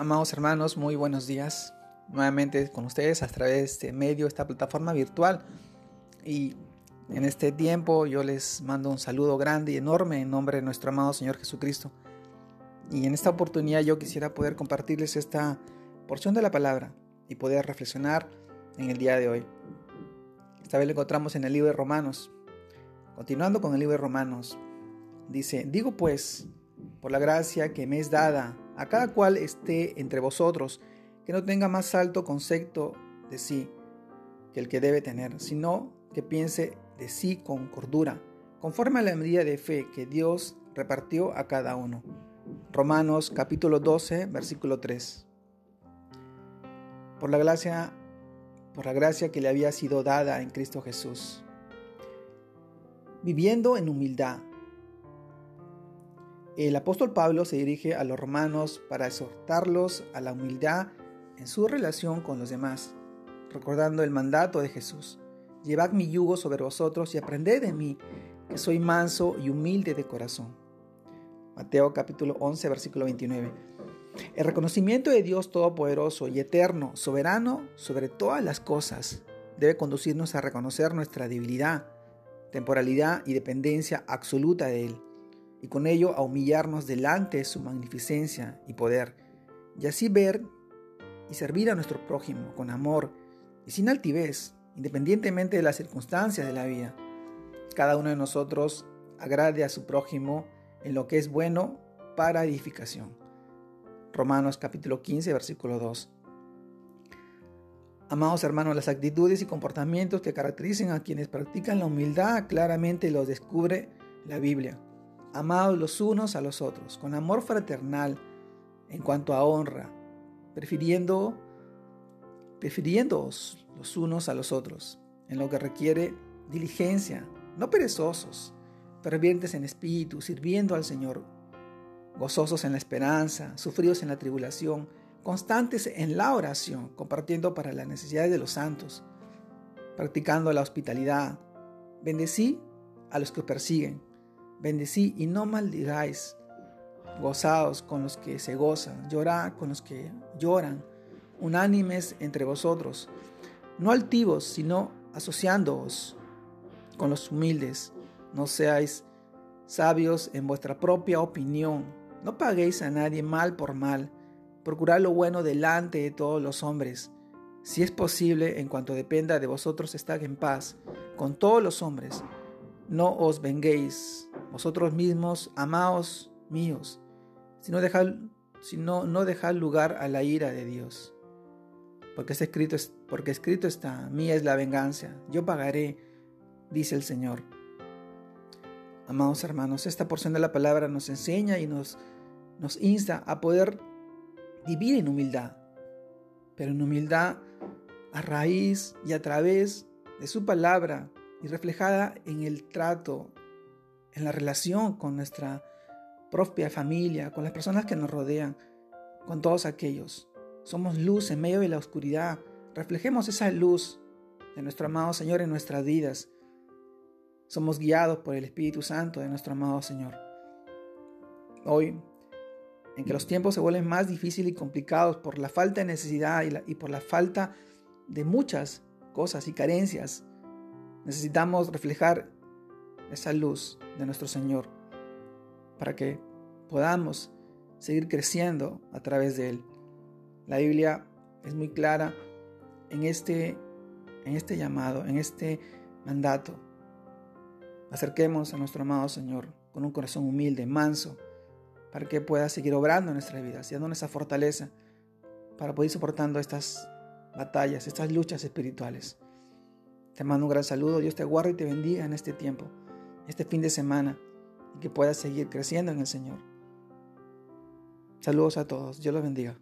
Amados hermanos, muy buenos días. Nuevamente con ustedes a través de este medio, esta plataforma virtual. Y en este tiempo yo les mando un saludo grande y enorme en nombre de nuestro amado Señor Jesucristo. Y en esta oportunidad yo quisiera poder compartirles esta porción de la palabra y poder reflexionar en el día de hoy. Esta vez lo encontramos en el libro de Romanos. Continuando con el libro de Romanos, dice, digo pues, por la gracia que me es dada, a cada cual esté entre vosotros, que no tenga más alto concepto de sí que el que debe tener, sino que piense de sí con cordura, conforme a la medida de fe que Dios repartió a cada uno. Romanos capítulo 12, versículo 3. Por la gracia por la gracia que le había sido dada en Cristo Jesús. Viviendo en humildad, el apóstol Pablo se dirige a los romanos para exhortarlos a la humildad en su relación con los demás, recordando el mandato de Jesús. Llevad mi yugo sobre vosotros y aprended de mí, que soy manso y humilde de corazón. Mateo capítulo 11, versículo 29. El reconocimiento de Dios Todopoderoso y Eterno, soberano sobre todas las cosas, debe conducirnos a reconocer nuestra debilidad, temporalidad y dependencia absoluta de Él y con ello a humillarnos delante de su magnificencia y poder, y así ver y servir a nuestro prójimo con amor y sin altivez, independientemente de las circunstancias de la vida. Cada uno de nosotros agrade a su prójimo en lo que es bueno para edificación. Romanos capítulo 15, versículo 2. Amados hermanos, las actitudes y comportamientos que caracterizan a quienes practican la humildad claramente los descubre la Biblia amados los unos a los otros, con amor fraternal en cuanto a honra, prefiriendo, prefiriéndoos los unos a los otros, en lo que requiere diligencia, no perezosos, fervientes en espíritu, sirviendo al Señor, gozosos en la esperanza, sufridos en la tribulación, constantes en la oración, compartiendo para las necesidades de los santos, practicando la hospitalidad. Bendecí a los que persiguen Bendecí y no maldigáis. Gozaos con los que se gozan, llorad con los que lloran, unánimes entre vosotros, no altivos, sino asociándoos con los humildes. No seáis sabios en vuestra propia opinión. No paguéis a nadie mal por mal. Procurad lo bueno delante de todos los hombres. Si es posible, en cuanto dependa de vosotros, estad en paz con todos los hombres. No os venguéis vosotros mismos, amaos míos, si no dejad, no, dejad lugar a la ira de Dios. Porque, está escrito, porque escrito está, mía es la venganza, yo pagaré, dice el Señor. Amados hermanos, esta porción de la palabra nos enseña y nos, nos insta a poder vivir en humildad, pero en humildad a raíz y a través de su palabra, y reflejada en el trato, en la relación con nuestra propia familia, con las personas que nos rodean, con todos aquellos. Somos luz en medio de la oscuridad. Reflejemos esa luz de nuestro amado Señor en nuestras vidas. Somos guiados por el Espíritu Santo de nuestro amado Señor. Hoy, en que los tiempos se vuelven más difíciles y complicados por la falta de necesidad y, y por la falta de muchas cosas y carencias Necesitamos reflejar esa luz de nuestro Señor para que podamos seguir creciendo a través de Él. La Biblia es muy clara en este, en este llamado, en este mandato. Acerquemos a nuestro amado Señor con un corazón humilde, manso, para que pueda seguir obrando en nuestras vidas y dándonos esa fortaleza para poder ir soportando estas batallas, estas luchas espirituales. Te mando un gran saludo, Dios te guarde y te bendiga en este tiempo, este fin de semana, y que puedas seguir creciendo en el Señor. Saludos a todos, Dios los bendiga.